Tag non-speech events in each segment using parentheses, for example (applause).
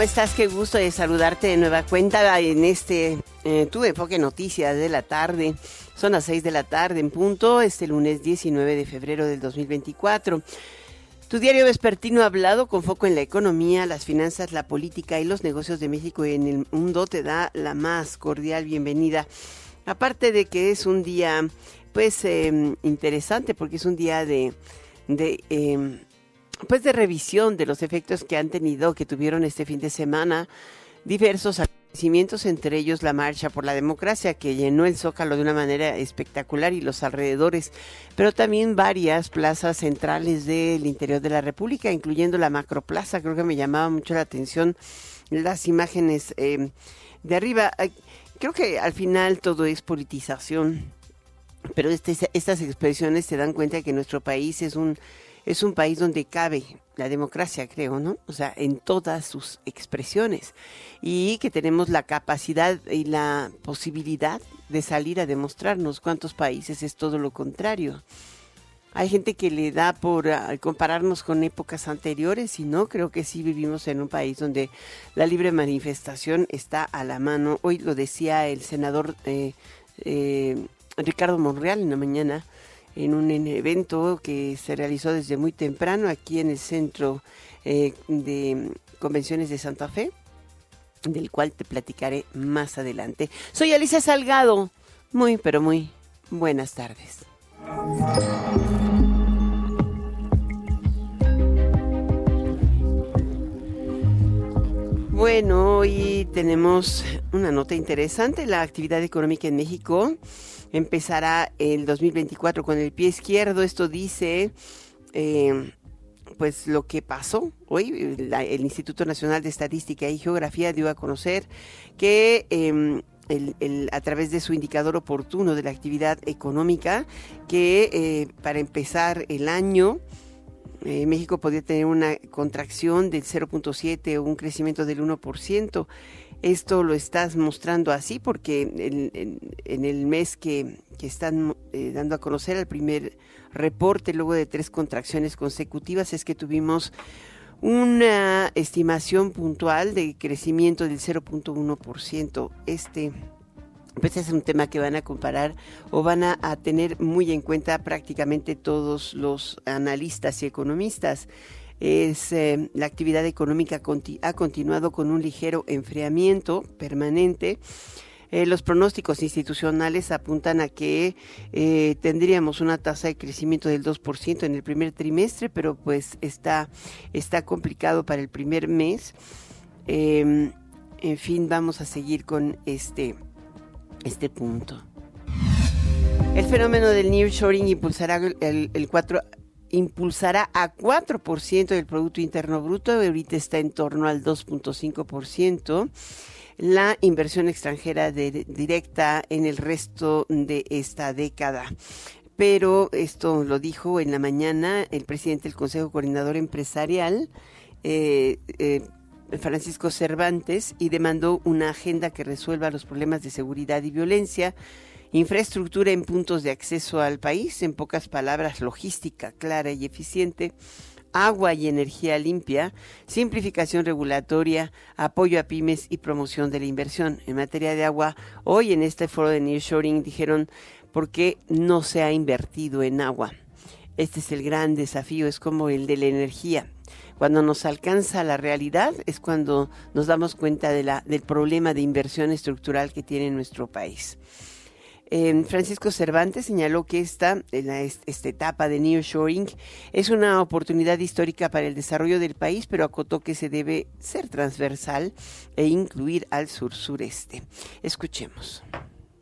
¿Cómo estás? Qué gusto de saludarte de nueva cuenta en este eh, tu enfoque noticias de la tarde. Son las 6 de la tarde en punto, este lunes 19 de febrero del 2024. Tu diario vespertino hablado con foco en la economía, las finanzas, la política y los negocios de México y en el mundo te da la más cordial bienvenida. Aparte de que es un día, pues, em, interesante porque es un día de, de em, pues de revisión de los efectos que han tenido, que tuvieron este fin de semana, diversos acontecimientos, entre ellos la marcha por la democracia que llenó el Zócalo de una manera espectacular y los alrededores, pero también varias plazas centrales del interior de la República, incluyendo la Macroplaza. Creo que me llamaba mucho la atención las imágenes eh, de arriba. Creo que al final todo es politización, pero este, estas expresiones se dan cuenta que nuestro país es un es un país donde cabe la democracia, creo, ¿no? O sea, en todas sus expresiones. Y que tenemos la capacidad y la posibilidad de salir a demostrarnos cuántos países es todo lo contrario. Hay gente que le da por ah, compararnos con épocas anteriores y no, creo que sí vivimos en un país donde la libre manifestación está a la mano. Hoy lo decía el senador eh, eh, Ricardo Monreal en la mañana, en un evento que se realizó desde muy temprano aquí en el Centro eh, de Convenciones de Santa Fe, del cual te platicaré más adelante. Soy Alicia Salgado. Muy, pero muy buenas tardes. Bueno, hoy tenemos una nota interesante, la actividad económica en México empezará el 2024 con el pie izquierdo. Esto dice, eh, pues lo que pasó hoy. el Instituto Nacional de Estadística y Geografía dio a conocer que em, a través de su indicador oportuno de la actividad económica, que eh, para empezar el año, eh, México podría tener una contracción del 0.7 o un crecimiento del 1%. Esto lo estás mostrando así porque en, el mes que, están eh, dando a conocer el primer reporte luego de tres contracciones consecutivas es que tuvimos una estimación puntual de crecimiento del 0.1%. Este pues es un tema que van a comparar o van a, tener muy en cuenta prácticamente todos los analistas y economistas es eh, la actividad económica ha continuado con un ligero enfriamiento permanente. Eh, los pronósticos institucionales apuntan a que eh, tendríamos una tasa de crecimiento del 2% en el primer trimestre, pero pues está, está complicado para el primer mes. Em, en fin, vamos a seguir con este, este punto. El fenómeno del nearshoring impulsará el, el 4 impulsará a 4% del Producto Interno Bruto, ahorita está en torno al 2.5%, la inversión extranjera directa en el resto de esta década. Pero esto lo dijo en la mañana el presidente del Consejo Coordinador Empresarial, eh, eh, Francisco Cervantes, y demandó una agenda que resuelva los problemas de seguridad y violencia infraestructura en puntos de acceso al país, en pocas palabras, logística clara y eficiente, agua y energía limpia, simplificación regulatoria, apoyo a pymes y promoción de la inversión. En materia de agua, hoy en este foro de Nearshoring dijeron por qué no se ha invertido en agua. Este es el gran desafío, es como el de la energía. Cuando nos alcanza la realidad es cuando nos damos cuenta de la, del problema de inversión estructural que tiene nuestro país. Francisco Cervantes señaló que esta, esta etapa de nearshoring es una oportunidad histórica para el desarrollo del país, pero acotó que se debe ser transversal e incluir al sur sureste. Escuchemos.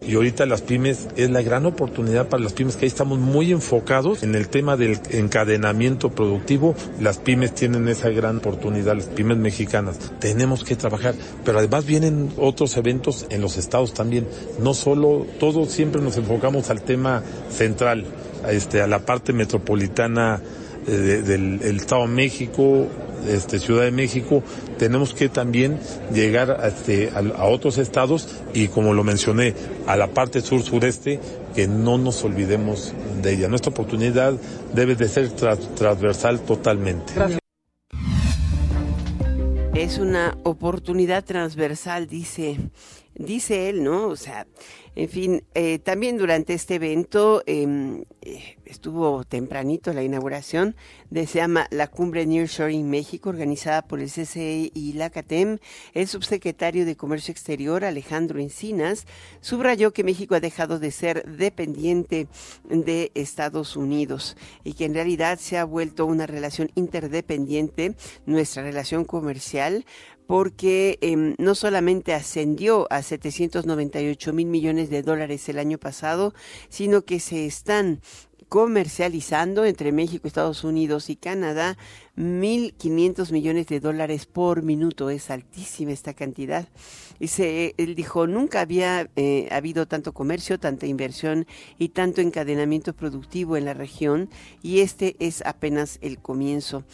Y ahorita las pymes es la gran oportunidad para las pymes que ahí estamos muy enfocados en el tema del encadenamiento productivo. Las pymes tienen esa gran oportunidad, las pymes mexicanas. Tenemos que trabajar, pero además vienen otros eventos en los estados también. No solo, todos siempre nos enfocamos al tema central, a, este, a la parte metropolitana eh, del Estado de México, este, Ciudad de México, tenemos que también llegar a, este, a, otros estados y como lo mencioné, a la parte sur-sureste, que no nos olvidemos de ella. Nuestra oportunidad debe de ser transversal totalmente. Es una oportunidad transversal, dice, dice él, ¿no? O sea, en fin, eh, también durante este evento em, eh, estuvo tempranito la inauguración de se llama la Cumbre Nearshoring México, organizada por el CCE y la CATEM. El subsecretario de Comercio Exterior, Alejandro Encinas, subrayó que México ha dejado de ser dependiente de Estados Unidos y que en realidad se ha vuelto una relación interdependiente, nuestra relación comercial, porque em, no solamente ascendió a 798 mil millones de dólares el año pasado, sino que se están comercializando entre México, Estados Unidos y Canadá 1.500 millones de dólares por minuto. Es altísima esta cantidad. Y se, él dijo, nunca había eh, habido tanto comercio, tanta inversión y tanto encadenamiento productivo en la región y este es apenas el comienzo.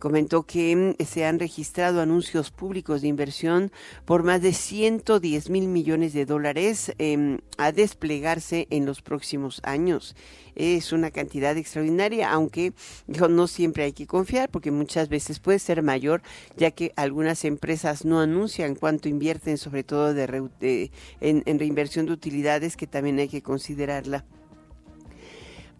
Comentó que mm, se han registrado anuncios públicos de inversión por más de 110 mil millones de dólares em, a desplegarse en los próximos años. Es una cantidad extraordinaria, aunque dijo, no siempre hay que confiar porque muchas veces puede ser mayor, ya que algunas empresas no anuncian cuánto invierten, sobre todo de, en reinversión de utilidades, que también hay que considerarla.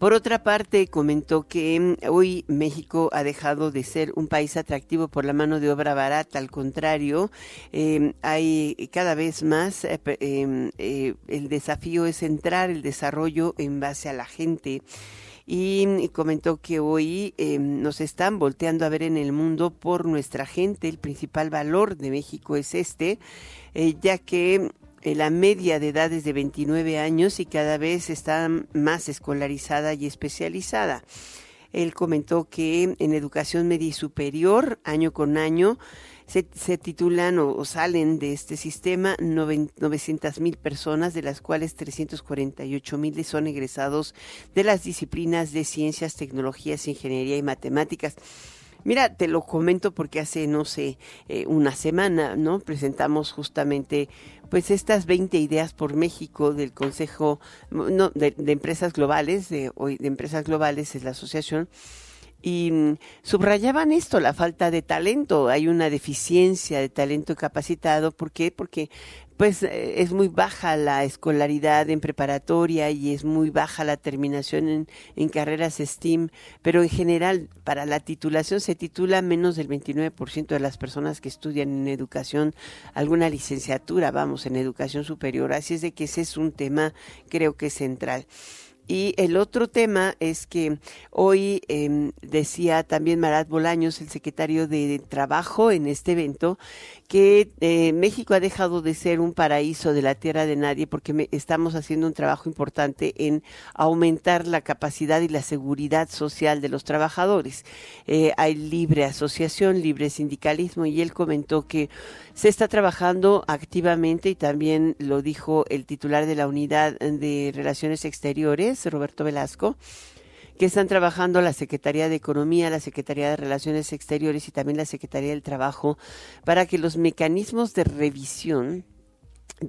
Por otra parte, comentó que mm, hoy México ha dejado de ser un país atractivo por la mano de obra barata, al contrario, em, hay cada vez más, eh, em, eh, el desafío es centrar el desarrollo en base a la gente y mm, comentó que hoy em, nos están volteando a ver en el mundo por nuestra gente. El principal valor de México es este, eh, ya que eh, la media de edad es de 29 años y cada vez está más escolarizada y especializada. Él comentó que en educación media y superior, año con año, se, titulan o, salen de este sistema 900 mil personas, de las cuales 348 mil son egresados de las disciplinas de ciencias, tecnologías, ingeniería y matemáticas. Mira, te lo comento porque hace, no sé, eh, una semana, ¿no? Presentamos justamente, pues, estas 20 ideas por México del Consejo no, de, Empresas Globales, de, de Empresas Globales es la asociación, y mm, subrayaban esto, la falta de talento. Hay una deficiencia de talento capacitado. ¿Por qué? Porque pues eh, es muy baja la escolaridad en preparatoria y es muy baja la terminación en, carreras STEAM, pero en general para la titulación se titula menos del 29% de las personas que estudian en educación, alguna licenciatura, vamos, en educación superior. Así es de que ese es un tema creo que central. Y el otro tema es que hoy em, decía también Marat Bolaños, el secretario de Trabajo en este evento, que eh, México ha dejado de ser un paraíso de la tierra de nadie porque estamos haciendo un trabajo importante en aumentar la capacidad y la seguridad social de los trabajadores. Eh, hay libre asociación, libre sindicalismo y él comentó que se está trabajando activamente y también lo dijo el titular de la unidad de relaciones exteriores, Roberto Velasco, que están trabajando la Secretaría de Economía, la Secretaría de Relaciones Exteriores y también la Secretaría del Trabajo para que los mecanismos de revisión,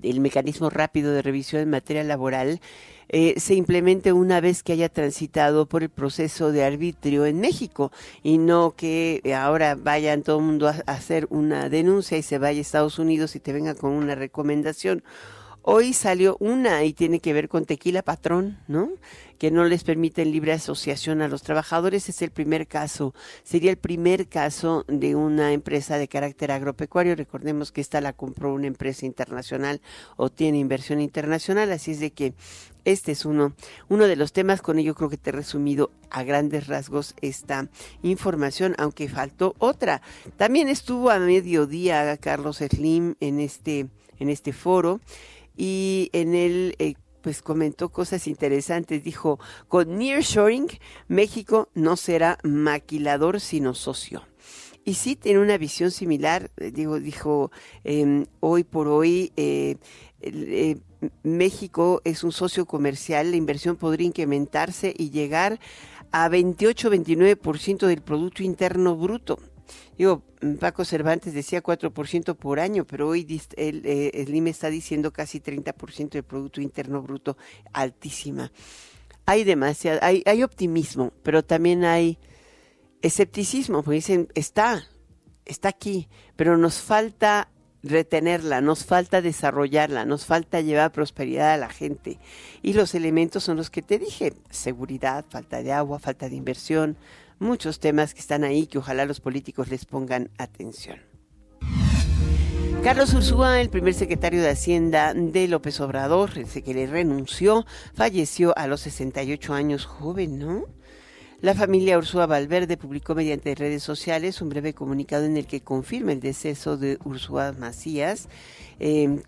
el mecanismo rápido de revisión en materia laboral, eh, se implemente una vez que haya transitado por el proceso de arbitrio en México y no que ahora vayan todo el mundo a hacer una denuncia y se vaya a Estados Unidos y te venga con una recomendación Hoy salió una y tiene que ver con tequila patrón, ¿no? Que no les permite libre asociación a los trabajadores. Es el primer caso, sería el primer caso de una empresa de carácter agropecuario. Recordemos que esta la compró una empresa internacional o tiene inversión internacional, así es de que este es uno, uno de los temas. Con ello creo que te he resumido a grandes rasgos esta información, aunque faltó otra. También estuvo a mediodía Carlos Slim en este, en este foro y en él eh, pues comentó cosas interesantes. Dijo, con nearshoring, México no será maquilador, sino socio. Y sí tiene una visión similar, eh, digo, dijo, em, hoy por hoy eh, eh, México es un socio comercial, la inversión podría incrementarse y llegar a 28-29% del Producto Interno Bruto. Digo, Paco Cervantes decía 4% por año, pero hoy el, el IME está diciendo casi 30% del Producto Interno Bruto, altísima. Hay demasiado, hay, hay optimismo, pero también hay escepticismo, porque dicen, está, está aquí, pero nos falta retenerla, nos falta desarrollarla, nos falta llevar prosperidad a la gente. Y los elementos son los que te dije, seguridad, falta de agua, falta de inversión, muchos temas que están ahí que ojalá los políticos les pongan atención. Carlos Ursúa, el primer secretario de Hacienda de López Obrador, ese que le renunció, falleció a los 68 años joven, ¿no? La familia Ursúa Valverde publicó mediante redes sociales un breve comunicado en el que confirma el deceso de Ursúa Macías, eh,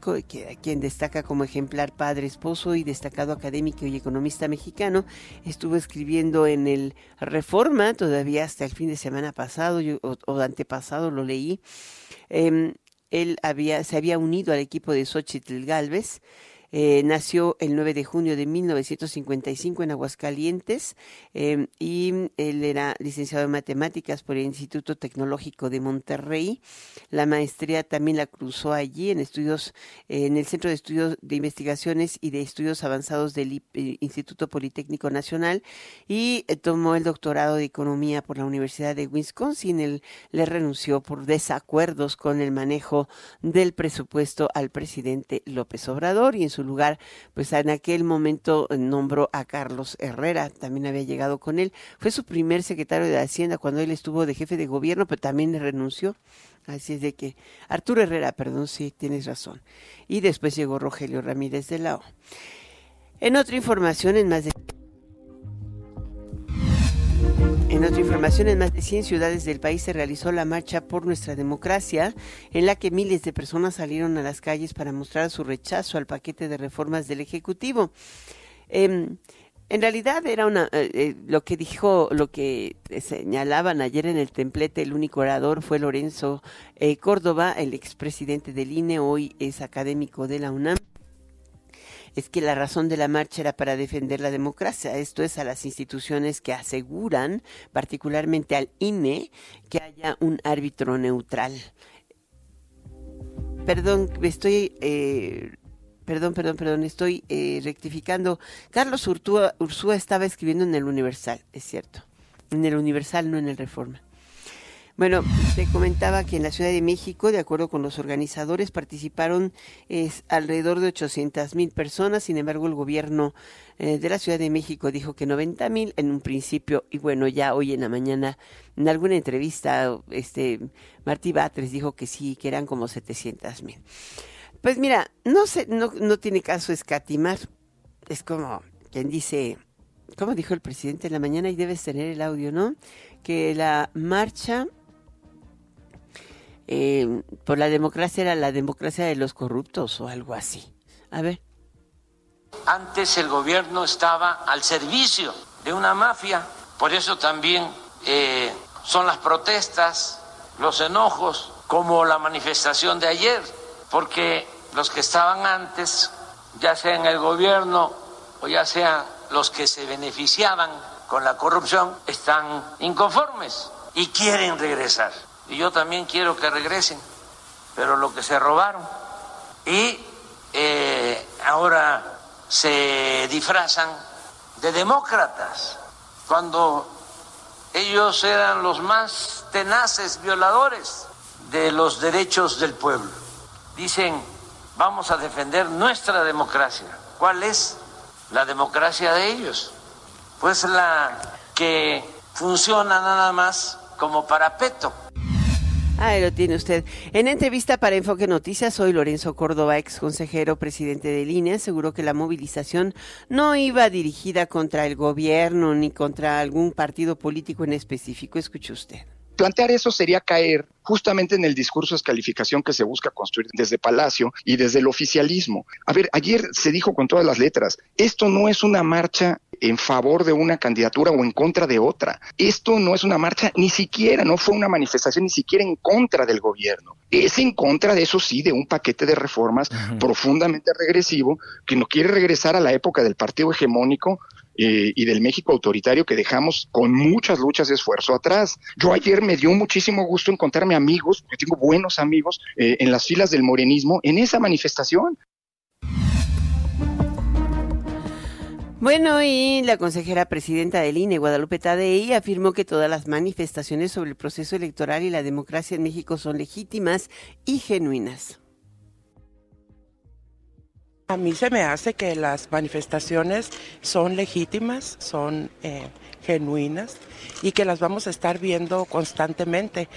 quien destaca como ejemplar padre, esposo y destacado académico y economista mexicano. Estuvo escribiendo en el Reforma todavía hasta el fin de semana pasado o, antepasado, lo leí. Em, él había, se había unido al equipo de Xochitl Galvez. Eh, nació el 9 de junio de 1955 en Aguascalientes em, y él era licenciado en matemáticas por el Instituto Tecnológico de Monterrey. La maestría también la cruzó allí en estudios en el Centro de Estudios de Investigaciones y de Estudios Avanzados del eh, Instituto Politécnico Nacional y eh, tomó el doctorado de Economía por la Universidad de Wisconsin. Él le renunció por desacuerdos con el manejo del presupuesto al presidente López Obrador y en su lugar, pues en aquel momento eh, nombró a Carlos Herrera, también había llegado con él. Fue su primer secretario de Hacienda cuando él estuvo de jefe de gobierno, pero también renunció. Así es de que Arturo Herrera, perdón, sí, tienes razón. Y después llegó Rogelio Ramírez de la O. En otra información, en más de en otra información, en más de 100 ciudades del país se realizó la Marcha por Nuestra Democracia, en la que miles de personas salieron a las calles para mostrar su rechazo al paquete de reformas del Ejecutivo. Em, en realidad era una eh, eh, lo que dijo, lo que señalaban ayer en el templete, el único orador fue Lorenzo eh, Córdoba, el expresidente del INE, hoy es académico de la UNAM es que la razón de la marcha era para defender la democracia. Esto es a las instituciones que aseguran, particularmente al INE, que haya un árbitro neutral. Perdón, estoy... Eh, perdón, perdón, perdón, estoy eh, rectificando. Carlos Ursúa estaba escribiendo en el Universal, es cierto. En el Universal, no en el Reforma. Bueno, te comentaba que en la Ciudad de México, de acuerdo con los organizadores, participaron alrededor de 800 mil personas. Sin embargo, el gobierno eh, de la Ciudad de México dijo que 90 mil en un principio. Y bueno, ya hoy en la mañana, en alguna entrevista, este Martí Batres dijo que sí, que eran como 700 mil. Pues mira, no, sé, no, no tiene caso escatimar. Es como quien dice, como dijo el presidente en la mañana, y debes tener el audio, ¿no? Que la marcha eh, por la democracia era la democracia de los corruptos o algo así. A ver. Antes el gobierno estaba al servicio de una mafia, por eso también eh, son las protestas, los enojos, como la manifestación de ayer, porque los que estaban antes, ya sea en el gobierno o ya sea los que se beneficiaban con la corrupción, están inconformes y quieren regresar y yo también quiero que regresen, pero lo que se robaron. Y eh, ahora se disfrazan de demócratas, cuando ellos eran los más tenaces violadores de los derechos del pueblo. Dicen, vamos a defender nuestra democracia. ¿Cuál es la democracia de ellos? Pues la que funciona nada más como parapeto Ahí lo tiene usted. En entrevista para Enfoque Noticias, soy Lorenzo Córdoba, ex consejero presidente de línea, aseguró que la movilización no iba dirigida contra el gobierno ni contra algún partido político en específico. Escuche usted. Plantear eso sería caer justamente en el discurso de descalificación que se busca construir desde Palacio y desde el oficialismo. A ver, ayer se dijo con todas las letras, esto no es una marcha en favor de una candidatura o en contra de otra. Esto no es una marcha ni siquiera, no fue una manifestación ni siquiera en contra del gobierno. Es en contra de eso sí, de un paquete de reformas profundamente regresivo que no quiere regresar a la época del partido hegemónico eh, y del México autoritario que dejamos con muchas luchas de esfuerzo atrás. Yo ayer me dio muchísimo gusto encontrarme amigos, porque tengo buenos amigos eh, en las filas del morenismo, en esa manifestación. Bueno, y la consejera presidenta del INE, Guadalupe Tadei, afirmó que todas las manifestaciones sobre el proceso electoral y la democracia en México son legítimas y genuinas. A mí se me hace que las manifestaciones son legítimas, son eh, genuinas y que las vamos a estar viendo constantemente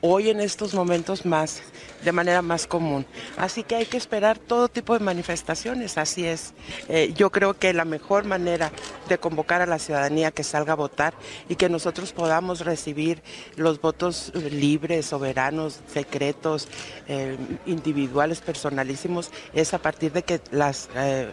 hoy en estos momentos más, de manera más común. Así que hay que esperar todo tipo de manifestaciones, así es. Eh, yo creo que la mejor manera de convocar a la ciudadanía que salga a votar y que nosotros podamos recibir los votos libres, soberanos, secretos, eh, individuales, personalísimos, es a partir de que las eh,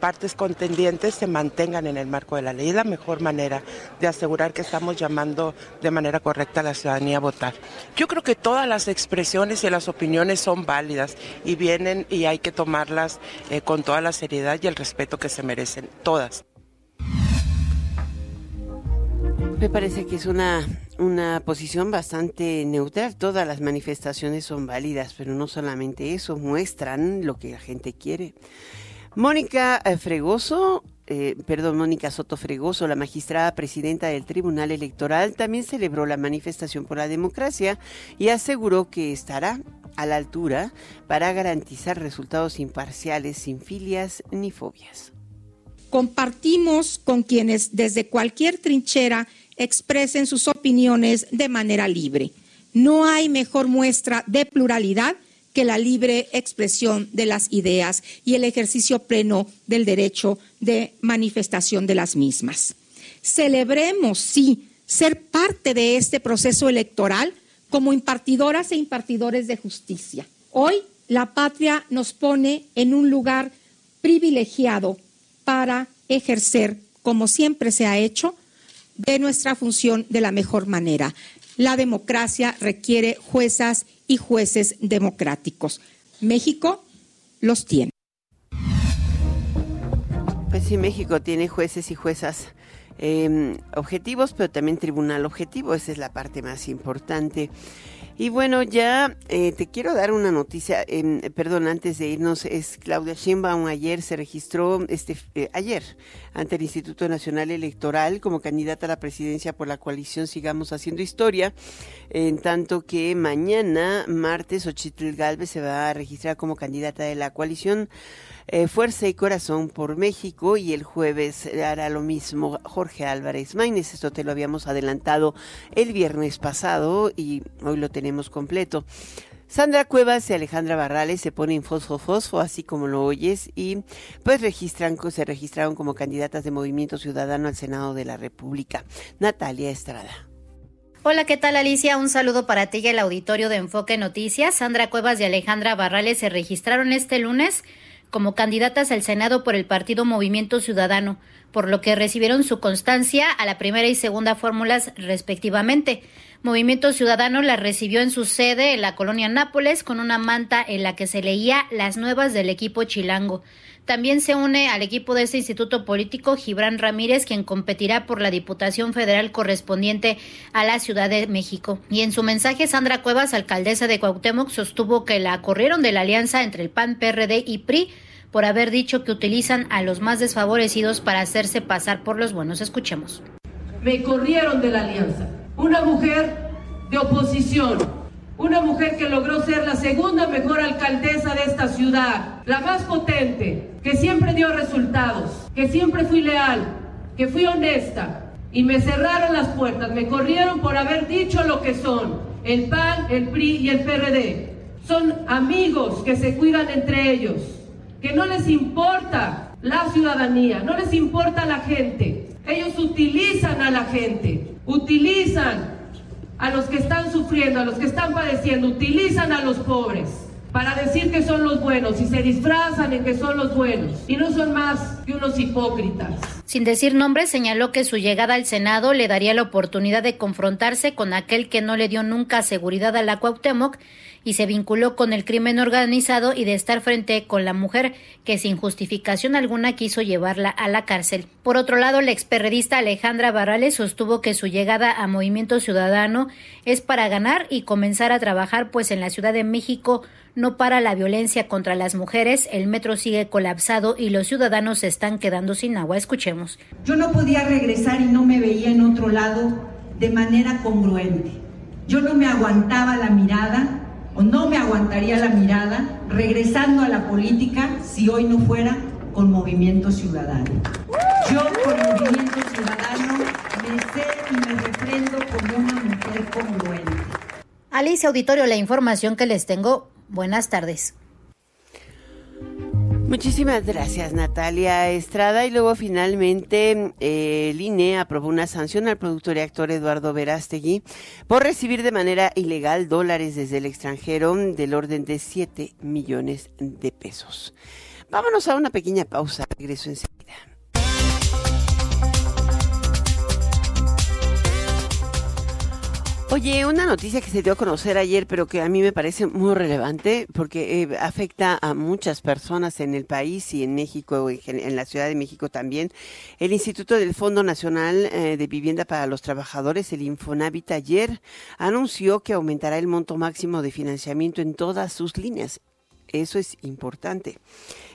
partes contendientes se mantengan en el marco de la ley. Es la mejor manera de asegurar que estamos llamando de manera correcta a la ciudadanía a votar. Yo creo que todas las expresiones y las opiniones son válidas y vienen y hay que tomarlas eh, con toda la seriedad y el respeto que se merecen, todas. Me parece que es una, una posición bastante neutral. Todas las manifestaciones son válidas, pero no solamente eso, muestran lo que la gente quiere. Mónica eh, Fregoso, eh, perdón, Mónica Soto Fregoso, la magistrada presidenta del Tribunal Electoral, también celebró la manifestación por la democracia y aseguró que estará a la altura para garantizar resultados imparciales sin filias ni fobias. Compartimos con quienes desde cualquier trinchera expresen sus opiniones de manera libre. No hay mejor muestra de pluralidad que la libre expresión de las ideas y el ejercicio pleno del derecho de manifestación de las mismas. Celebremos, sí, ser parte de este proceso electoral como impartidoras e impartidores de justicia. Hoy la patria nos pone en un lugar privilegiado para ejercer, como siempre se ha hecho, de nuestra función de la mejor manera. La democracia requiere juezas y jueces democráticos. México los tiene. Pues sí, México tiene jueces y juezas em, objetivos, pero también tribunal objetivo. Esa es la parte más importante. Y bueno, ya eh, te quiero dar una noticia, eh, perdón, antes de irnos, es Claudia Sheinbaum ayer se registró, este, eh, ayer, ante el Instituto Nacional Electoral como candidata a la presidencia por la coalición Sigamos Haciendo Historia, en tanto que mañana, martes, Ochitl Galvez se va a registrar como candidata de la coalición eh, Fuerza y Corazón por México y el jueves hará lo mismo Jorge Álvarez Maínez. Esto te lo habíamos adelantado el viernes pasado y hoy lo tenemos completo. Sandra Cuevas y Alejandra Barrales se ponen fosfo fosfo, así como lo oyes, y pues registran, se registraron como candidatas de Movimiento Ciudadano al Senado de la República. Natalia Estrada. Hola, ¿qué tal Alicia? Un saludo para ti y el auditorio de Enfoque Noticias. Sandra Cuevas y Alejandra Barrales se registraron este lunes como candidatas al Senado por el partido Movimiento Ciudadano, por lo que recibieron su constancia a la primera y segunda fórmulas respectivamente. Movimiento Ciudadano la recibió en su sede en la colonia Nápoles con una manta en la que se leía las nuevas del equipo chilango. También se une al equipo de este instituto político Gibran Ramírez, quien competirá por la Diputación Federal correspondiente a la Ciudad de México. Y en su mensaje, Sandra Cuevas, alcaldesa de Cuauhtémoc, sostuvo que la corrieron de la alianza entre el PAN, PRD y PRI por haber dicho que utilizan a los más desfavorecidos para hacerse pasar por los buenos. Escuchemos. Me corrieron de la alianza. Una mujer de oposición, una mujer que logró ser la segunda mejor alcaldesa de esta ciudad, la más potente, que siempre dio resultados, que siempre fui leal, que fui honesta. Y me cerraron las puertas, me corrieron por haber dicho lo que son el PAN, el PRI y el PRD. Son amigos que se cuidan entre ellos, que no les importa la ciudadanía, no les importa la gente. Ellos utilizan a la gente, utilizan a los que están sufriendo, a los que están padeciendo, utilizan a los pobres para decir que son los buenos y se disfrazan en que son los buenos y no son más que unos hipócritas. Sin decir nombres, señaló que su llegada al Senado le daría la oportunidad de confrontarse con aquel que no le dio nunca seguridad a la Cuauhtémoc y se vinculó con el crimen organizado y de estar frente con la mujer que sin justificación alguna quiso llevarla a la cárcel. Por otro lado, la experredista Alejandra Barrales sostuvo que su llegada a Movimiento Ciudadano es para ganar y comenzar a trabajar, pues en la Ciudad de México no para la violencia contra las mujeres, el metro sigue colapsado y los ciudadanos se están quedando sin agua. Escuchemos. Yo no podía regresar y no me veía en otro lado de manera congruente. Yo no me aguantaba la mirada o no me aguantaría la mirada regresando a la política si hoy no fuera con Movimiento Ciudadano. Yo con Movimiento Ciudadano me sé y me refrendo como una mujer congruente. Alicia Auditorio, la información que les tengo Buenas tardes. Muchísimas gracias Natalia Estrada y luego finalmente eh, el INE aprobó una sanción al productor y actor Eduardo Verástegui por recibir de manera ilegal dólares desde el extranjero del orden de 7 millones de pesos. Vámonos a una pequeña pausa, regreso enseguida. Oye, una noticia que se dio a conocer ayer, pero que a mí me parece muy relevante porque eh, afecta a muchas personas en el país y en México, en, la Ciudad de México también. El Instituto del Fondo Nacional eh, de Vivienda para los Trabajadores, el Infonavit, ayer anunció que aumentará el monto máximo de financiamiento en todas sus líneas. Eso es importante.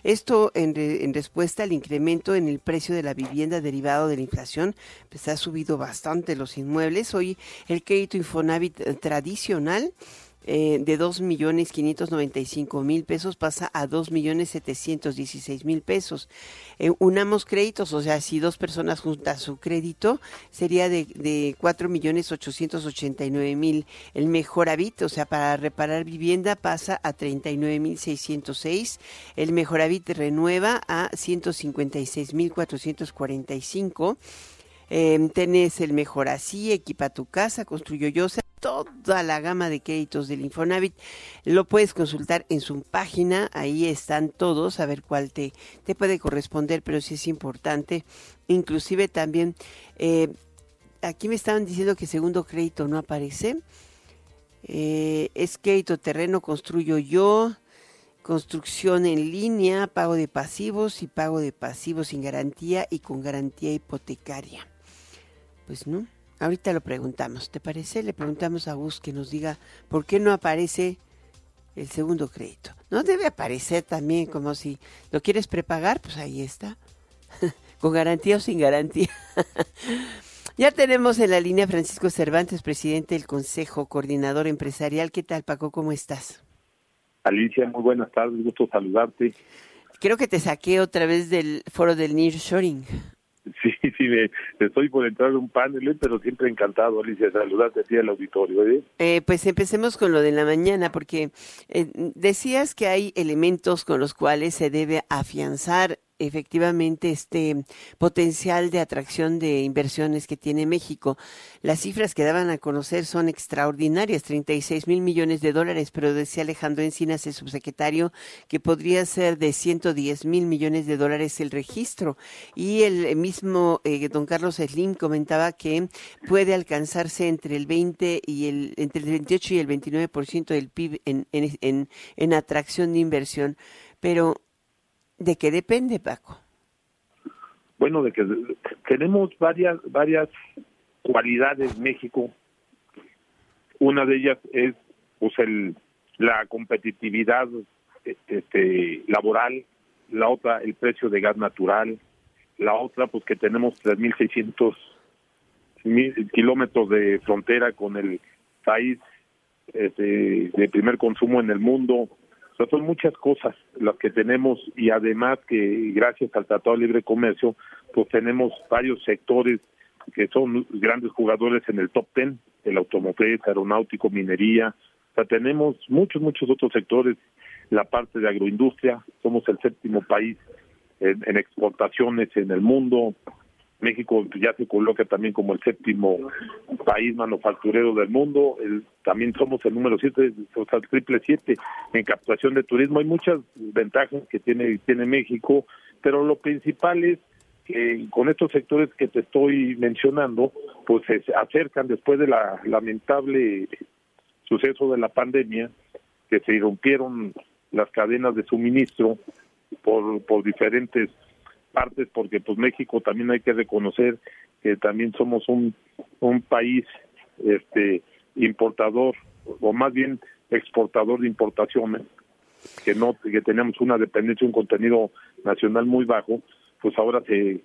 Esto en, respuesta al incremento en el precio de la vivienda derivado de la inflación, pues ha subido bastante los inmuebles. Hoy el crédito Infonavit eh, tradicional eh, de 2.595.000 pesos pasa a 2.716.000 pesos. Eh, unamos créditos, o sea, si dos personas juntan su crédito, sería de, de 4.889.000. El mejor habito, o sea, para reparar vivienda pasa a 39.606. El mejor habito renueva a 156.445. Eh, tenés el mejor así, equipa tu casa, construyo yo, toda la gama de créditos del Infonavit. Lo puedes consultar en su página, ahí están todos, a ver cuál te, te puede corresponder, pero sí es importante. Inclusive también, eh, aquí me estaban diciendo que segundo crédito no aparece. Eh, es crédito terreno, construyo yo construcción en línea, pago de pasivos y pago de pasivos sin garantía y con garantía hipotecaria. Pues no, ahorita lo preguntamos, ¿te parece? Le preguntamos a Gus que nos diga por qué no aparece el segundo crédito. No debe aparecer también como si lo quieres prepagar, pues ahí está, (laughs) con garantía o sin garantía. (laughs) ya tenemos en la línea Francisco Cervantes, presidente del Consejo Coordinador Empresarial. ¿Qué tal, Paco? ¿Cómo estás? Alicia, muy buenas tardes, gusto saludarte. Creo que te saqué otra vez del foro del Nearshoring. Sí, estoy por entrar a un panel, pero siempre encantado, Alicia, saludarte a ti al auditorio. ¿eh? Eh, pues empecemos con lo de la mañana, porque eh, decías que hay elementos con los cuales se debe afianzar efectivamente este potencial de atracción de inversiones que tiene México. Las cifras que daban a conocer son extraordinarias, 36 mil millones de dólares, pero decía Alejandro Encinas, el subsecretario, que podría ser de 110 mil millones de dólares el registro. Y el mismo eh, don Carlos Slim comentaba que puede alcanzarse entre el 20 y el, entre el 28 y el 29% del PIB en, en, atracción de inversión. Pero ¿De qué depende, Paco? Bueno, de que tenemos varias varias cualidades México. Una de ellas es pues el la competitividad este, laboral, la otra el precio de gas natural, la otra pues que tenemos 3.600 kilómetros de frontera con el país este, de primer consumo en el mundo, son muchas cosas las que tenemos y además que gracias al Tratado de Libre Comercio, pues tenemos varios sectores que son grandes jugadores en el top ten, el automotriz, aeronáutico, minería, o sea, tenemos muchos, muchos otros sectores, la parte de agroindustria, somos el séptimo país en, exportaciones en el mundo, México ya se coloca también como el séptimo país manufacturero del mundo. también somos el número siete, o sea, el triple siete en captación de turismo. Hay muchas ventajas que tiene, tiene México, pero lo principal es que con estos sectores que te estoy mencionando, pues se acercan después de la lamentable suceso de la pandemia, que se irrumpieron las cadenas de suministro por, por diferentes partes, porque pues México también hay que reconocer que también somos un, un país este importador o más bien exportador de importaciones que no que tenemos una dependencia un contenido nacional muy bajo pues ahora se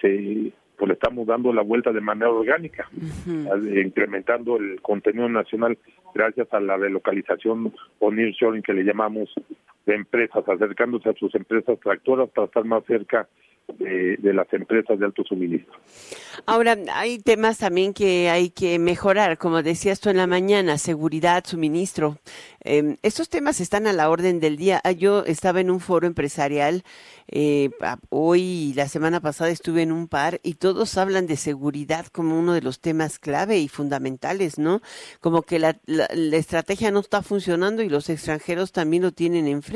se pues le estamos dando la vuelta de manera orgánica incrementando el contenido nacional gracias a la relocalización o nearshoring que le llamamos de empresas acercándose a sus empresas tractoras para estar más cerca de, las empresas de alto suministro. Ahora, hay temas también que hay que mejorar, como decías tú en la mañana, seguridad, suministro. Eh, estos temas están a la orden del día. Ah, yo estaba en un foro empresarial, eh, hoy y la semana pasada estuve en un par y todos hablan de seguridad como uno de los temas clave y fundamentales, ¿no? Como que la, la estrategia no está funcionando y los extranjeros también lo tienen enfrente.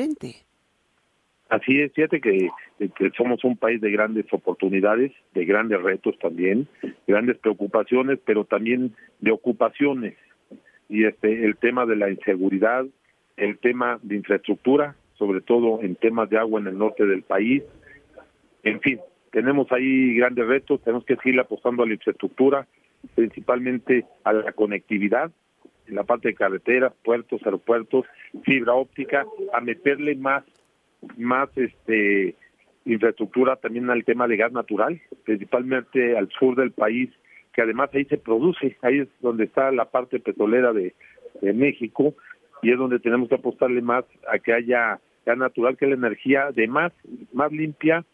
Así es, fíjate que, que, somos un país de grandes oportunidades, de grandes retos también, grandes preocupaciones, pero también de ocupaciones. Y este el tema de la inseguridad, el tema de infraestructura, sobre todo en temas de agua en el norte del país. En fin, tenemos ahí grandes retos, tenemos que seguir apostando a la infraestructura, principalmente a la conectividad, en la parte de carreteras, puertos, aeropuertos, fibra óptica, a meterle más más este infraestructura también al tema de gas natural, principalmente al sur del país, que además ahí se produce, ahí es donde está la parte petrolera de, México y es donde tenemos que apostarle más a que haya gas natural, que la energía de más, más limpia,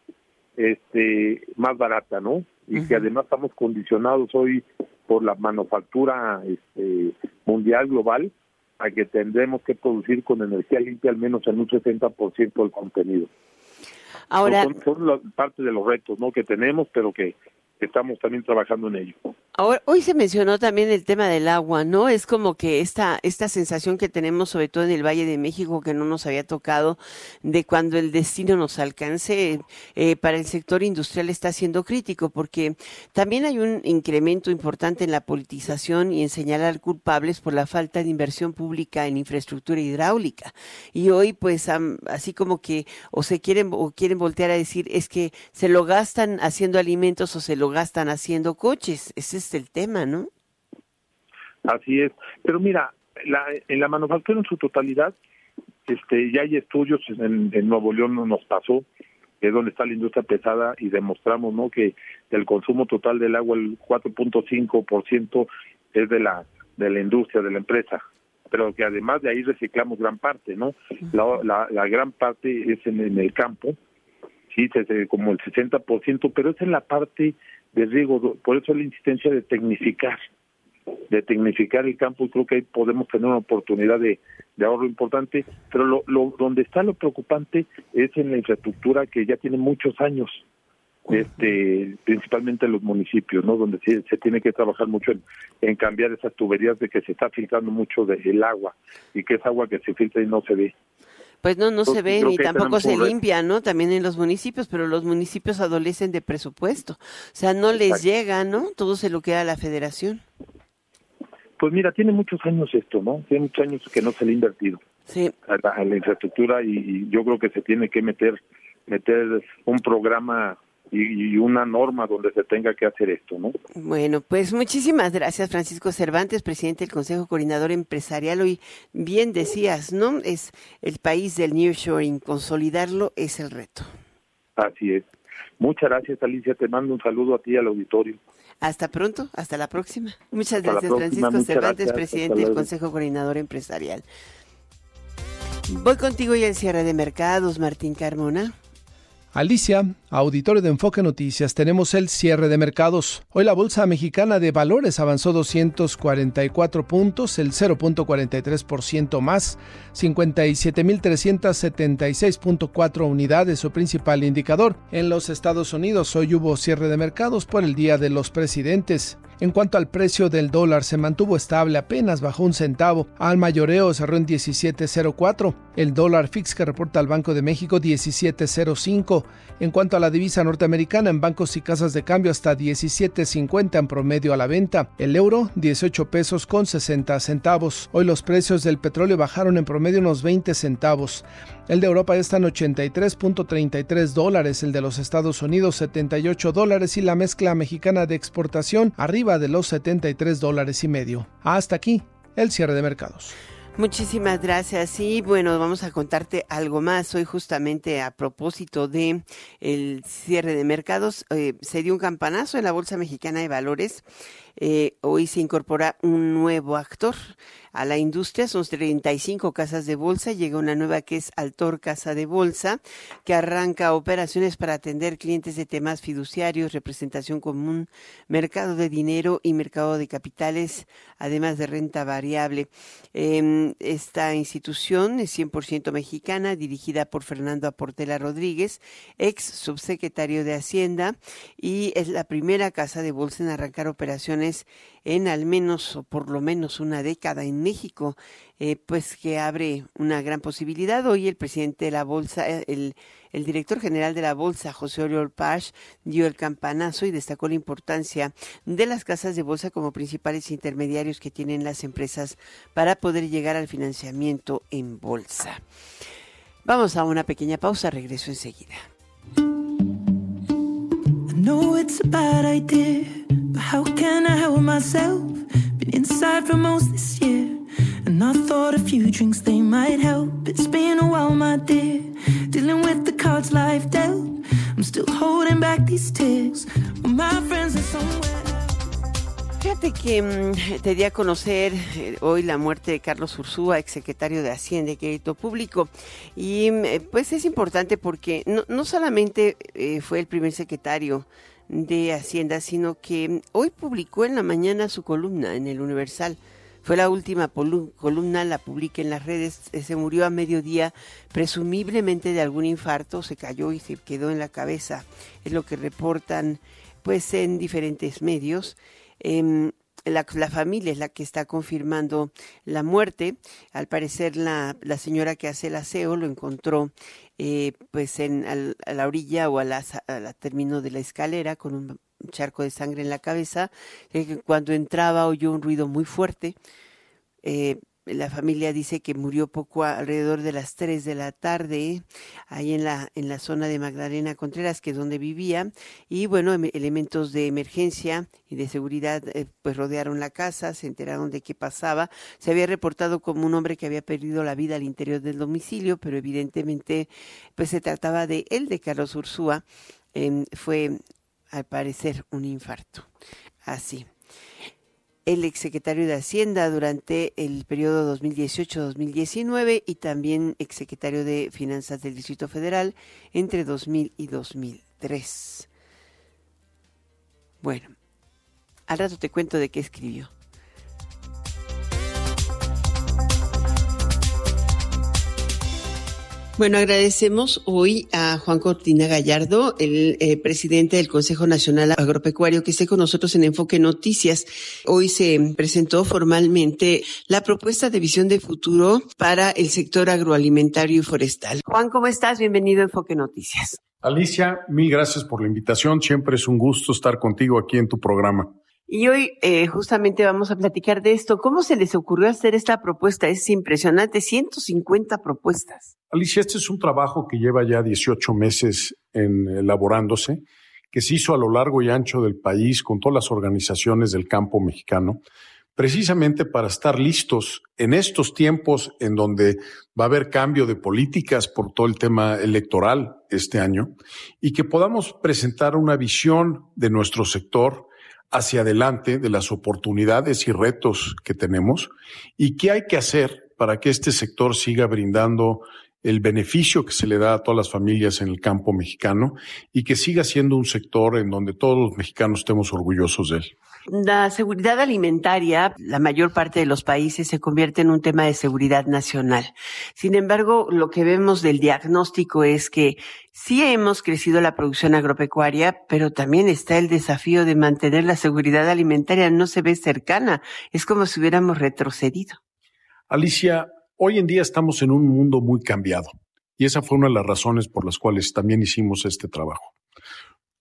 este, más barata, ¿no? Y que además estamos condicionados hoy por la manufactura este, mundial global a que tendremos que producir con energía limpia al menos en un 70% del contenido. Ahora, son, parte de los retos ¿no? que tenemos, pero que estamos también trabajando en ello. Ahora, hoy se mencionó también el tema del agua, ¿no? Es como que esta, esta sensación que tenemos, sobre todo en el Valle de México, que no nos había tocado, de cuando el destino nos alcance, eh, para el sector industrial está siendo crítico, porque también hay un incremento importante en la politización y en señalar culpables por la falta de inversión pública en infraestructura hidráulica. Y hoy, pues, así como que o se quieren o quieren voltear a decir es que se lo gastan haciendo alimentos o se lo gastan haciendo coches. Ese es el tema, ¿no? Así es. Pero mira, la, en la manufactura en su totalidad, este, ya hay estudios en, Nuevo León nos pasó, que es donde está la industria pesada y demostramos, ¿no? Que del consumo total del agua el 4.5% es de la de la industria, de la empresa, pero que además de ahí reciclamos gran parte, ¿no? La, la, gran parte es en, en el campo, sí, como el 60%, pero es en la parte de riego, por eso la insistencia de tecnificar, de tecnificar el campo y creo que ahí podemos tener una oportunidad de, ahorro importante, pero lo, lo, donde está lo preocupante es en la infraestructura que ya tiene muchos años, este, principalmente en los municipios, ¿no? Donde se, se tiene que trabajar mucho en, en, cambiar esas tuberías de que se está filtrando mucho del agua y que es agua que se filtra y no se ve. Pues no, no se ve ni tampoco se limpia, ¿no? También en los municipios, pero los municipios adolecen de presupuesto. O sea, no les llega, ¿no? Todo se lo queda a la federación. Pues mira, tiene muchos años esto, ¿no? Tiene muchos años que no se le ha invertido sí. a, la, infraestructura y, yo creo que se tiene que meter meter un programa y, una norma donde se tenga que hacer esto, ¿no? Bueno, pues muchísimas gracias, Francisco Cervantes, presidente del Consejo Coordinador Empresarial. Hoy bien decías, ¿no? Es el país del nearshoring, consolidarlo es el reto. Así es. Muchas gracias, Alicia. Te mando un saludo a ti al auditorio. Hasta pronto, hasta la próxima. Muchas gracias, Francisco Cervantes, presidente del Consejo Coordinador Empresarial. Voy contigo y al cierre de mercados, Martín Carmona. Alicia, auditorio de Enfoque Noticias, tenemos el cierre de mercados. Hoy la Bolsa Mexicana de Valores avanzó 244 puntos, el 0.43% más, 57.376.4 unidades, su principal indicador. En los Estados Unidos hoy hubo cierre de mercados por el Día de los Presidentes. En cuanto al precio del dólar, se mantuvo estable, apenas bajó un centavo. Al mayoreo cerró en 17.04. El dólar fix que reporta el Banco de México 17.05. En cuanto a la divisa norteamericana, en bancos y casas de cambio hasta 17.50 en promedio a la venta. El euro 18 pesos con 60 centavos. Hoy los precios del petróleo bajaron en promedio unos 20 centavos. El de Europa está en 83.33 dólares, el de los Estados Unidos 78 dólares y la mezcla mexicana de exportación arriba de los 73 dólares y medio. Hasta aquí el cierre de mercados. Muchísimas gracias. Y bueno, vamos a contarte algo más. Hoy justamente a propósito de el cierre de mercados, eh, se dio un campanazo en la Bolsa Mexicana de Valores. Eh, hoy se incorpora un nuevo actor a la industria. Son 35 casas de bolsa. Llega una nueva que es Altor Casa de Bolsa, que arranca operaciones para atender clientes de temas fiduciarios, representación común, mercado de dinero y mercado de capitales, además de renta variable. Em, esta institución es 100% mexicana, dirigida por Fernando Aportela Rodríguez, ex subsecretario de Hacienda, y es la primera casa de bolsa en arrancar operaciones en al menos o por lo menos una década en México, eh, pues que abre una gran posibilidad. Hoy el presidente de la Bolsa, eh, el, el director general de la Bolsa, José Oriol Pach, dio el campanazo y destacó la importancia de las casas de bolsa como principales intermediarios que tienen las empresas para poder llegar al financiamiento en bolsa. Vamos a una pequeña pausa, regreso enseguida. No, it's a bad idea, but how can I help myself? Been inside for most this year, and I thought a few drinks they might help. It's been a while, my dear, dealing with the cards life dealt. I'm still holding back these tears, but my friends are somewhere. Fíjate que mmm, te di a conocer eh, hoy la muerte de Carlos Ursúa, exsecretario de Hacienda y Crédito Público. Y eh, pues es importante porque no, no solamente eh, fue el primer secretario de Hacienda, sino que hoy publicó en la mañana su columna en el Universal. Fue la última columna, la publiqué en las redes. Se murió a mediodía, presumiblemente de algún infarto, se cayó y se quedó en la cabeza. Es lo que reportan pues en diferentes medios. Em, la, familia es la que está confirmando la muerte. Al parecer la, la señora que hace el aseo lo encontró eh, pues en a la orilla o a la, término de la escalera con un charco de sangre en la cabeza. Eh, cuando entraba oyó un ruido muy fuerte. Eh, la familia dice que murió poco alrededor de las 3 de la tarde, ahí en la, en la zona de Magdalena Contreras, que es donde vivía, y bueno, em, elementos de emergencia y de seguridad eh, pues rodearon la casa, se enteraron de qué pasaba. Se había reportado como un hombre que había perdido la vida al interior del domicilio, pero evidentemente pues se trataba de él, de Carlos Ursúa, em, fue al parecer un infarto. Así el exsecretario de Hacienda durante el periodo 2018-2019 y también exsecretario de Finanzas del Distrito Federal entre 2000 y 2003. Bueno, al rato te cuento de qué escribió. Bueno, agradecemos hoy a Juan Cortina Gallardo, el eh, presidente del Consejo Nacional Agropecuario, que esté con nosotros en Enfoque Noticias. Hoy se presentó formalmente la propuesta de visión de futuro para el sector agroalimentario y forestal. Juan, ¿cómo estás? Bienvenido a Enfoque Noticias. Alicia, mil gracias por la invitación. Siempre es un gusto estar contigo aquí en tu programa. Y hoy eh, justamente vamos a platicar de esto. ¿Cómo se les ocurrió hacer esta propuesta? Es impresionante, 150 propuestas. Alicia, este es un trabajo que lleva ya 18 meses en elaborándose, que se hizo a lo largo y ancho del país con todas las organizaciones del campo mexicano, precisamente para estar listos en estos tiempos en donde va a haber cambio de políticas por todo el tema electoral este año y que podamos presentar una visión de nuestro sector hacia adelante de las oportunidades y retos que tenemos y qué hay que hacer para que este sector siga brindando el beneficio que se le da a todas las familias en el campo mexicano y que siga siendo un sector en donde todos los mexicanos estemos orgullosos de él. La seguridad alimentaria, la mayor parte de los países se convierte en un tema de seguridad nacional. Sin embargo, lo que vemos del diagnóstico es que sí hemos crecido la producción agropecuaria, pero también está el desafío de mantener la seguridad alimentaria. No se ve cercana. Es como si hubiéramos retrocedido. Alicia, hoy en día estamos en un mundo muy cambiado y esa fue una de las razones por las cuales también hicimos este trabajo.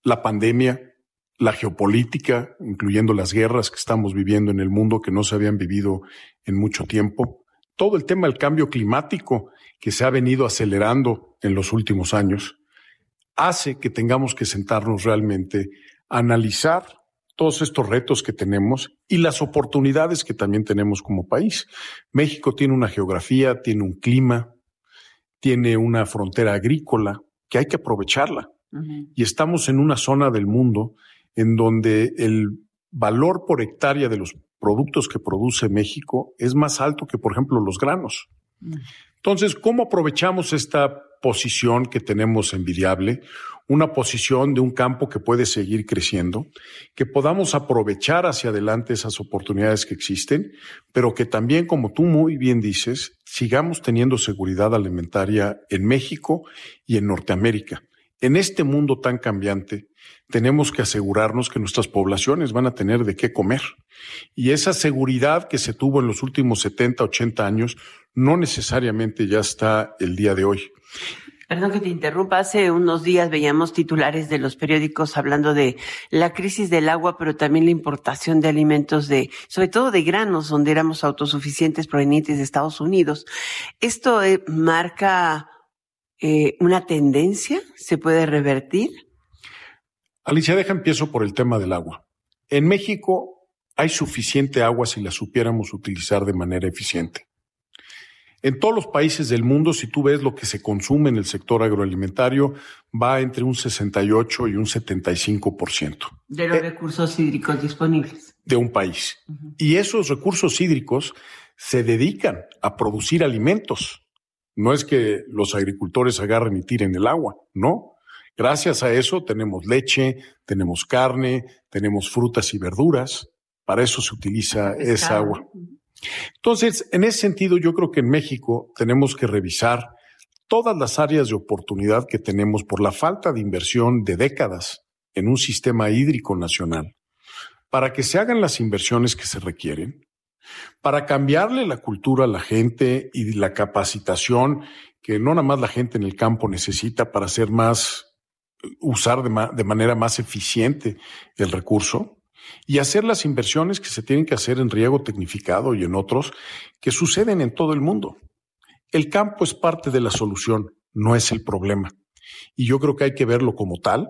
La pandemia, la geopolítica, incluyendo las guerras que estamos viviendo en el mundo que no se habían vivido en mucho tiempo, todo el tema del cambio climático que se ha venido acelerando en los últimos años, hace que tengamos que sentarnos realmente a analizar todos estos retos que tenemos y las oportunidades que también tenemos como país. México tiene una geografía, tiene un clima, tiene una frontera agrícola que hay que aprovecharla. Y estamos en una zona del mundo en donde el valor por hectárea de los productos que produce México es más alto que, por ejemplo, los granos. Entonces, ¿cómo aprovechamos esta posición que tenemos envidiable? Una posición de un campo que puede seguir creciendo, que podamos aprovechar hacia adelante esas oportunidades que existen, pero que también, como tú muy bien dices, sigamos teniendo seguridad alimentaria en México y en Norteamérica. En este mundo tan cambiante, tenemos que asegurarnos que nuestras poblaciones van a tener de qué comer. Y esa seguridad que se tuvo en los últimos 70, 80 años no necesariamente ya está el día de hoy. Perdón que te interrumpa. Hace unos días veíamos titulares de los periódicos hablando de la crisis del agua, pero también la importación de alimentos de, sobre todo de granos, donde éramos autosuficientes provenientes de Estados Unidos. Esto eh, marca eh, una tendencia, se puede revertir. Alicia, deja empiezo por el tema del agua. En México hay suficiente agua si la supiéramos utilizar de manera eficiente. En todos los países del mundo, si tú ves lo que se consume en el sector agroalimentario, va entre un 68 y un 75%. De los recursos hídricos disponibles. De un país. Y esos recursos hídricos se dedican a producir alimentos. No es que los agricultores agarren y tiren el agua, no. Gracias a eso tenemos leche, tenemos carne, tenemos frutas y verduras. Para eso se utiliza esa agua. Entonces, en ese sentido, yo creo que en México tenemos que revisar todas las áreas de oportunidad que tenemos por la falta de inversión de décadas en un sistema hídrico nacional, para que se hagan las inversiones que se requieren, para cambiarle la cultura a la gente y la capacitación que no nada más la gente en el campo necesita para ser más usar de, manera más eficiente el recurso y hacer las inversiones que se tienen que hacer en riego tecnificado y en otros que suceden en todo el mundo. El campo es parte de la solución, no es el problema. Y yo creo que hay que verlo como tal.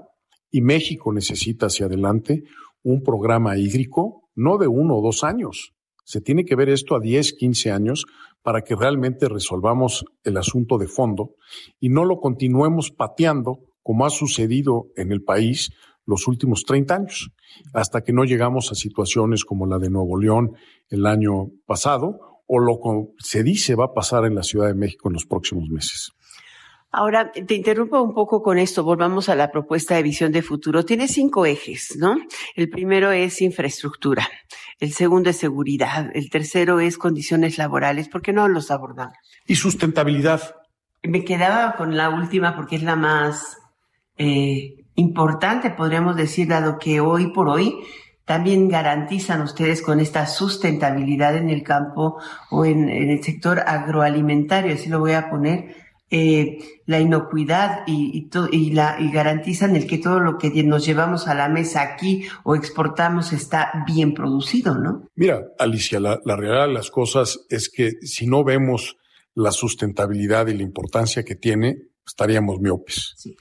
Y México necesita hacia adelante un programa hídrico, no de uno o dos años. Se tiene que ver esto a 10, 15 años para que realmente resolvamos el asunto de fondo y no lo continuemos pateando como ha sucedido en el país los últimos 30 años, hasta que no llegamos a situaciones como la de Nuevo León el año pasado o lo que se dice va a pasar en la Ciudad de México en los próximos meses. Ahora, te interrumpo un poco con esto. Volvamos a la propuesta de visión de futuro. Tiene cinco ejes, ¿no? El primero es infraestructura. El segundo es seguridad. El tercero es condiciones laborales. ¿Por qué no los abordamos? Y sustentabilidad. Me quedaba con la última porque es la más eh, importante, podríamos decir, dado que hoy por hoy también garantizan ustedes con esta sustentabilidad en el campo o en, el sector agroalimentario, así lo voy a poner, eh, la inocuidad y, y, la, y garantizan el que todo lo que nos llevamos a la mesa aquí o exportamos está bien producido, ¿no? Mira, Alicia, la, la realidad de las cosas es que si no vemos la sustentabilidad y la importancia que tiene, estaríamos miopes. Sí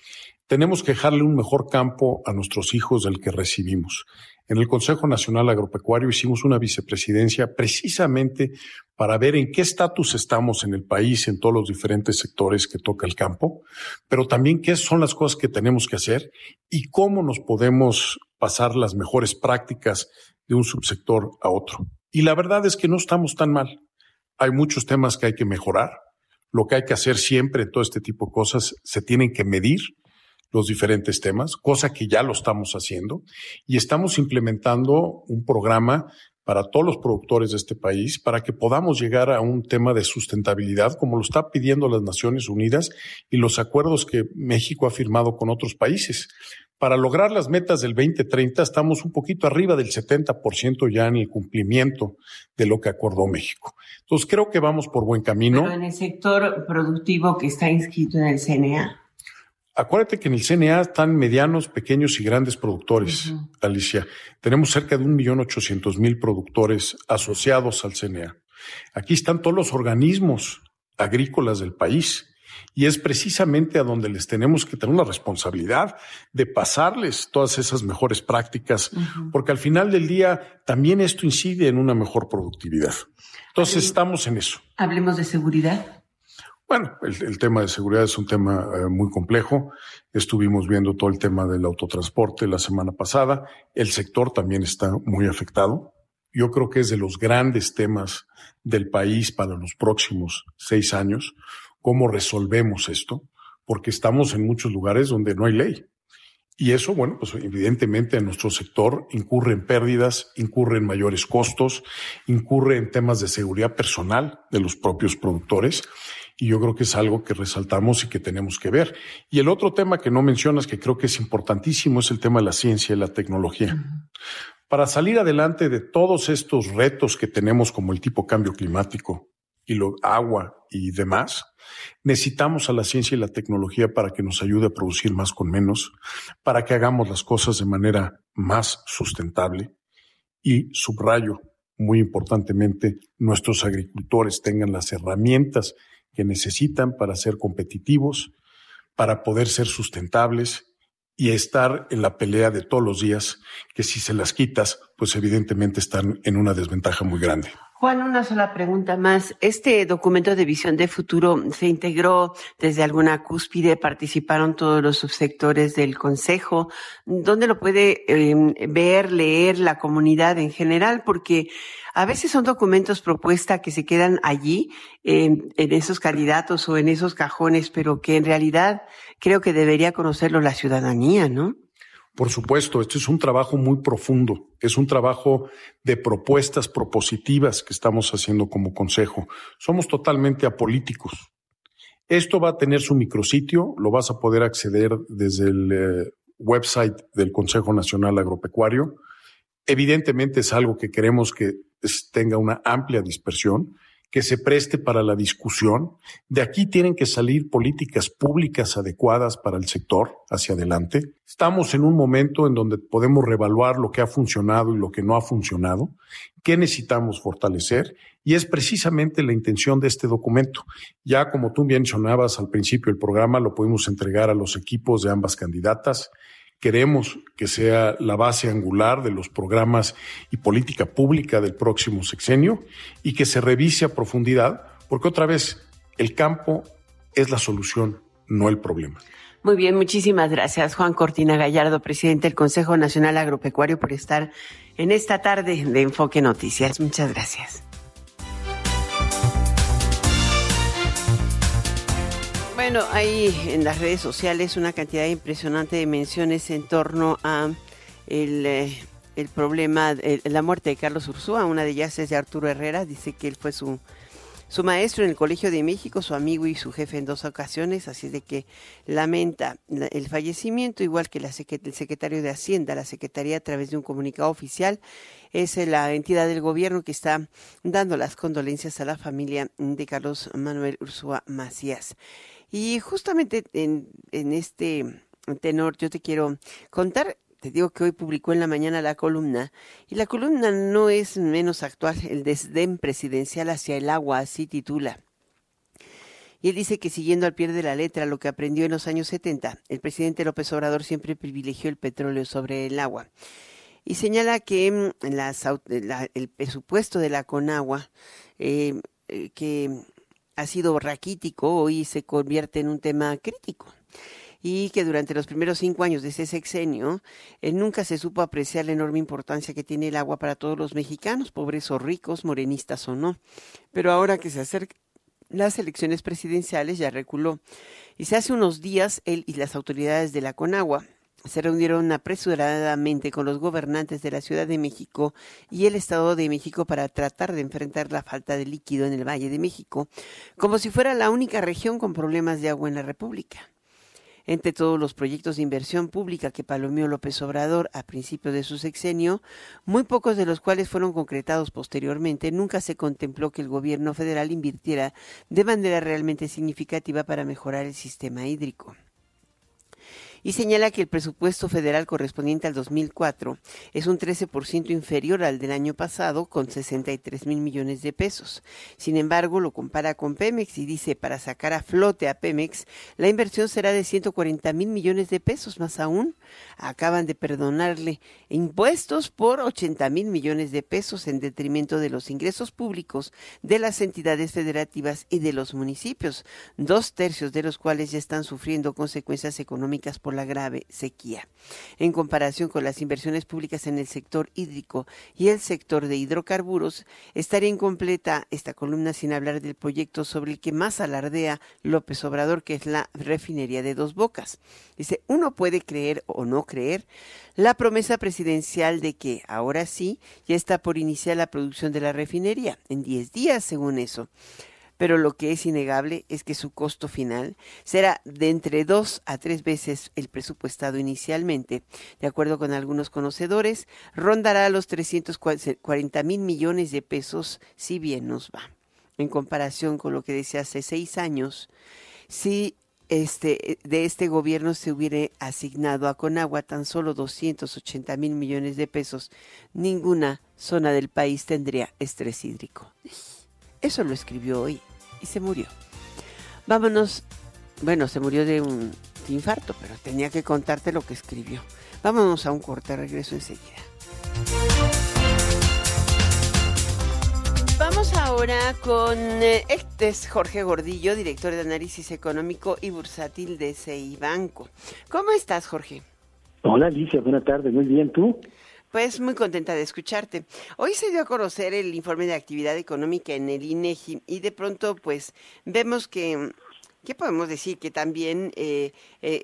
tenemos que dejarle un mejor campo a nuestros hijos del que recibimos. En el Consejo Nacional Agropecuario hicimos una vicepresidencia precisamente para ver en qué estatus estamos en el país, en todos los diferentes sectores que toca el campo, pero también qué son las cosas que tenemos que hacer y cómo nos podemos pasar las mejores prácticas de un subsector a otro. Y la verdad es que no estamos tan mal. Hay muchos temas que hay que mejorar, Lo que hay que hacer siempre en todo este tipo de cosas, se tienen que medir los diferentes temas, cosa que ya lo estamos haciendo, y estamos implementando un programa para todos los productores de este país, para que podamos llegar a un tema de sustentabilidad, como lo está pidiendo las Naciones Unidas y los acuerdos que México ha firmado con otros países. Para lograr las metas del 2030 estamos un poquito arriba del 70% ya en el cumplimiento de lo que acordó México. Entonces creo que vamos por buen camino. Pero en el sector productivo que está inscrito en el CNA. Acuérdate que en el CNA están medianos, pequeños y grandes productores, Alicia. Tenemos cerca de un millón ochocientos mil productores asociados al CNA. Aquí están todos los organismos agrícolas del país y es precisamente a donde les tenemos que tener una responsabilidad de pasarles todas esas mejores prácticas, porque al final del día también esto incide en una mejor productividad. Entonces estamos en eso. Hablemos de seguridad. Bueno, el, tema de seguridad es un tema eh, muy complejo. Estuvimos viendo todo el tema del autotransporte la semana pasada. El sector también está muy afectado. Yo creo que es de los grandes temas del país para los próximos seis años. ¿Cómo resolvemos esto? Porque estamos en muchos lugares donde no hay ley. Y eso, bueno, pues evidentemente en nuestro sector incurre en pérdidas, incurre en mayores costos, incurre en temas de seguridad personal de los propios productores y yo creo que es algo que resaltamos y que tenemos que ver. Y el otro tema que no mencionas, que creo que es importantísimo, es el tema de la ciencia y la tecnología. Para salir adelante de todos estos retos que tenemos como el tipo cambio climático y lo agua y demás, necesitamos a la ciencia y la tecnología para que nos ayude a producir más con menos, para que hagamos las cosas de manera más sustentable y subrayo muy importantemente, nuestros agricultores tengan las herramientas que necesitan para ser competitivos, para poder ser sustentables y estar en la pelea de todos los días, que si se las quitas, pues evidentemente están en una desventaja muy grande. Juan, una sola pregunta más. ¿Este documento de visión de futuro se integró desde alguna cúspide? ¿Participaron todos los subsectores del Consejo? ¿Dónde lo puede em, ver, leer la comunidad en general? Porque a veces son documentos propuesta que se quedan allí, en, esos candidatos o en esos cajones, pero que en realidad creo que debería conocerlo la ciudadanía, ¿no? Por supuesto, esto es un trabajo muy profundo, es un trabajo de propuestas propositivas que estamos haciendo como consejo. Somos totalmente apolíticos. Esto va a tener su micrositio, lo vas a poder acceder desde el eh, website del Consejo Nacional Agropecuario. Evidentemente es algo que queremos que tenga una amplia dispersión que se preste para la discusión. De aquí tienen que salir políticas públicas adecuadas para el sector hacia adelante. Estamos en un momento en donde podemos reevaluar lo que ha funcionado y lo que no ha funcionado, qué necesitamos fortalecer, y es precisamente la intención de este documento. Ya como tú mencionabas al principio del programa, lo pudimos entregar a los equipos de ambas candidatas. Queremos que sea la base angular de los programas y política pública del próximo sexenio y que se revise a profundidad, porque otra vez, el campo es la solución, no el problema. Muy bien, muchísimas gracias Juan Cortina Gallardo, presidente del Consejo Nacional Agropecuario, por estar en esta tarde de Enfoque Noticias. Muchas gracias. Bueno, hay en las redes sociales una cantidad impresionante de menciones en torno a el, eh, problema, la muerte de Carlos Ursúa. Una de ellas es de Arturo Herrera, dice que él fue su, su maestro en el Colegio de México, su amigo y su jefe en dos ocasiones, así de que lamenta el fallecimiento, igual que la el secretario de Hacienda, la Secretaría a través de un comunicado oficial, es la entidad del gobierno que está dando las condolencias a la familia de Carlos Manuel Ursúa Macías. Y justamente en, este tenor yo te quiero contar te digo que hoy publicó en la mañana la columna, y la columna no es menos actual, el desdén presidencial hacia el agua, así titula. Y él dice que siguiendo al pie de la letra lo que aprendió en los años 70, el presidente López Obrador siempre privilegió el petróleo sobre el agua. Y señala que mm, el presupuesto de la Conagua, eh, eh, que ha sido raquítico, hoy se convierte en un tema crítico y que durante los primeros cinco años de ese sexenio eh, nunca se supo apreciar la enorme importancia que tiene el agua para todos los mexicanos, pobres o ricos, morenistas o no. Pero ahora que se acerca las elecciones presidenciales ya reculó. Y se hace unos días él y las autoridades de la Conagua se reunieron apresuradamente con los gobernantes de la Ciudad de México y el Estado de México para tratar de enfrentar la falta de líquido en el Valle de México, como si fuera la única región con problemas de agua en la República. Entre todos los proyectos de inversión pública que palomeó López Obrador a principio de su sexenio, muy pocos de los cuales fueron concretados posteriormente, nunca se contempló que el gobierno federal invirtiera de manera realmente significativa para mejorar el sistema hídrico y señala que el presupuesto federal correspondiente al 2004 es un 13% inferior al del año pasado con 63 mil millones de pesos. Sin embargo, lo compara con Pemex y dice para sacar a flote a Pemex la inversión será de 140 mil millones de pesos. Más aún, acaban de perdonarle impuestos por 80 mil millones de pesos en detrimento de los ingresos públicos de las entidades federativas y de los municipios, dos tercios de los cuales ya están sufriendo consecuencias económicas por la grave sequía. En comparación con las inversiones públicas en el sector hídrico y el sector de hidrocarburos, estaría incompleta esta columna sin hablar del proyecto sobre el que más alardea López Obrador, que es la refinería de dos bocas. Dice, uno puede creer o no creer la promesa presidencial de que ahora sí ya está por iniciar la producción de la refinería, en 10 días según eso pero lo que es innegable es que su costo final será de entre dos a tres veces el presupuestado inicialmente. De acuerdo con algunos conocedores, rondará los 340 mil millones de pesos si bien nos va. En comparación con lo que decía hace seis años, si este, de este gobierno se hubiera asignado a Conagua tan solo 280 mil millones de pesos, ninguna zona del país tendría estrés hídrico. Eso lo escribió hoy y se murió. Vámonos, bueno, se murió de un infarto, pero tenía que contarte lo que escribió. Vámonos a un corte, regreso enseguida. Vamos ahora con eh, este es Jorge Gordillo, director de análisis económico y bursátil de CI Banco. ¿Cómo estás, Jorge? Hola, Alicia, buena tarde, muy bien, ¿tú? Pues muy contenta de escucharte. Hoy se dio a conocer el informe de actividad económica en el INEGI y de pronto pues vemos que ¿Qué podemos decir? Que también eh, eh,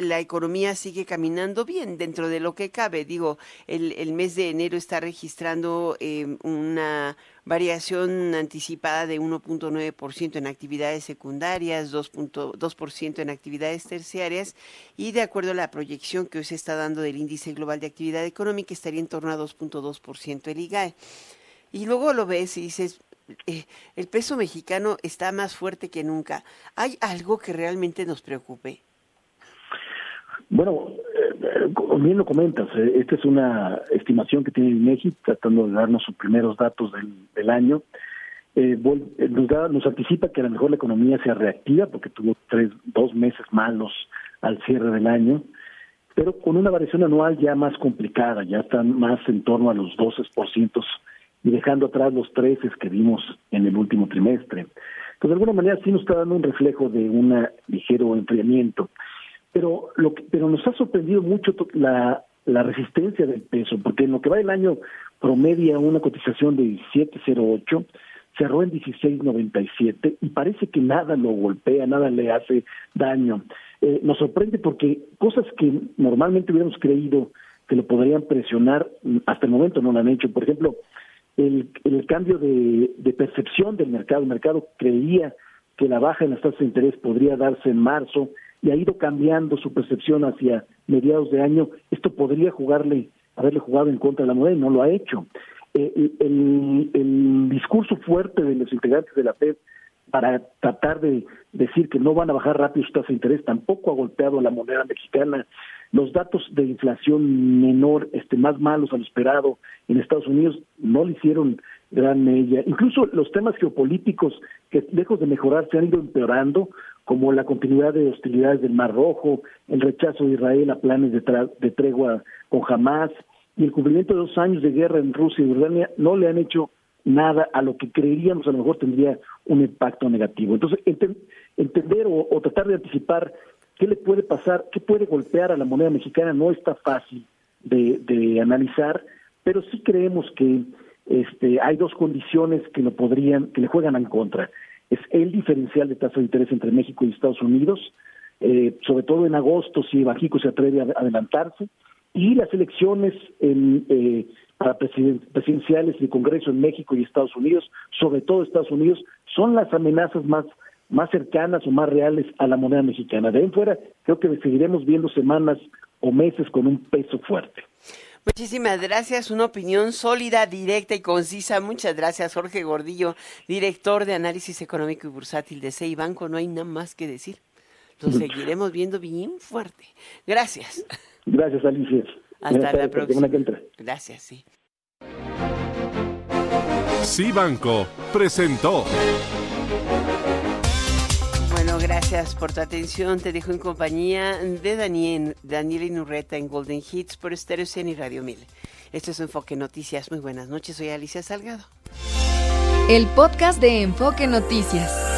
la economía sigue caminando bien dentro de lo que cabe. Digo, el, el mes de enero está registrando eh, una variación anticipada de 1.9% en actividades secundarias, 2.2% en actividades terciarias y de acuerdo a la proyección que hoy se está dando del índice global de actividad económica estaría en torno a 2.2% el IGAE. Y luego lo ves y dices, eh, el peso mexicano está más fuerte que nunca. ¿Hay algo que realmente nos preocupe? Bueno, eh, bien lo comentas, eh, esta es una estimación que tiene México tratando de darnos sus primeros datos del, año. nos, nos anticipa que a lo mejor la economía se reactiva porque tuvo tres, dos meses malos al cierre del año, pero con una variación anual ya más complicada, ya están más en torno a los 12% y dejando atrás los 13 que vimos en el último trimestre. Entonces, de alguna manera sí nos está dando un reflejo de un ligero enfriamiento. Pero, lo que, pero nos ha sorprendido mucho la, la resistencia del peso, porque en lo que va el año promedia una cotización de 17.08, cerró en 16.97 y parece que nada lo golpea, nada le hace daño. Eh, nos sorprende porque cosas que normalmente hubiéramos creído que lo podrían presionar, hasta el momento no lo han hecho. Por ejemplo, el, el cambio de, percepción del mercado. El mercado creía que la baja en las tasas de interés podría darse en marzo y ha ido cambiando su percepción hacia mediados de año. Esto podría jugarle, haberle jugado en contra de la moneda y no lo ha hecho. Eh, el, el, discurso fuerte de los integrantes de la FED para tratar de decir que no van a bajar rápido sus tasas de interés tampoco ha golpeado a la moneda mexicana los datos de inflación menor, este, más malos a lo esperado en Estados Unidos, no le hicieron gran mella. Incluso los temas geopolíticos que lejos de mejorar se han ido empeorando, como la continuidad de hostilidades del Mar Rojo, el rechazo de Israel a planes de, de tregua con Hamas y el cumplimiento de dos años de guerra en Rusia y Ucrania no le han hecho nada a lo que creeríamos a lo mejor tendría un impacto negativo. Entonces, entender o, tratar de anticipar ¿Qué le puede pasar? ¿Qué puede golpear a la moneda mexicana? No está fácil de, analizar, pero sí creemos que este, hay dos condiciones que lo podrían, que le juegan en contra. es el diferencial de tasa de interés entre México y Estados Unidos, eh, sobre todo en agosto si Bajico se atreve a adelantarse, y las elecciones en, eh, para presidenciales y Congreso en México y Estados Unidos, sobre todo Estados Unidos, son las amenazas más más cercanas o más reales a la moneda mexicana. De ahí en fuera, creo que seguiremos viendo semanas o meses con un peso fuerte. Muchísimas gracias, una opinión sólida, directa y concisa. Muchas gracias, Jorge Gordillo, director de análisis económico y bursátil de CEI Banco. No hay nada más que decir. Lo seguiremos viendo bien fuerte. Gracias. Gracias, Alicia. Hasta la próxima. Gracias, sí. Sí Banco presentó. Bueno, gracias por tu atención. Te dejo en compañía de Daniel, Daniel Inurreta en Golden Hits por Stereo y Radio 1000. Esto es Enfoque Noticias. Muy buenas noches. Soy Alicia Salgado. El podcast de Enfoque Noticias.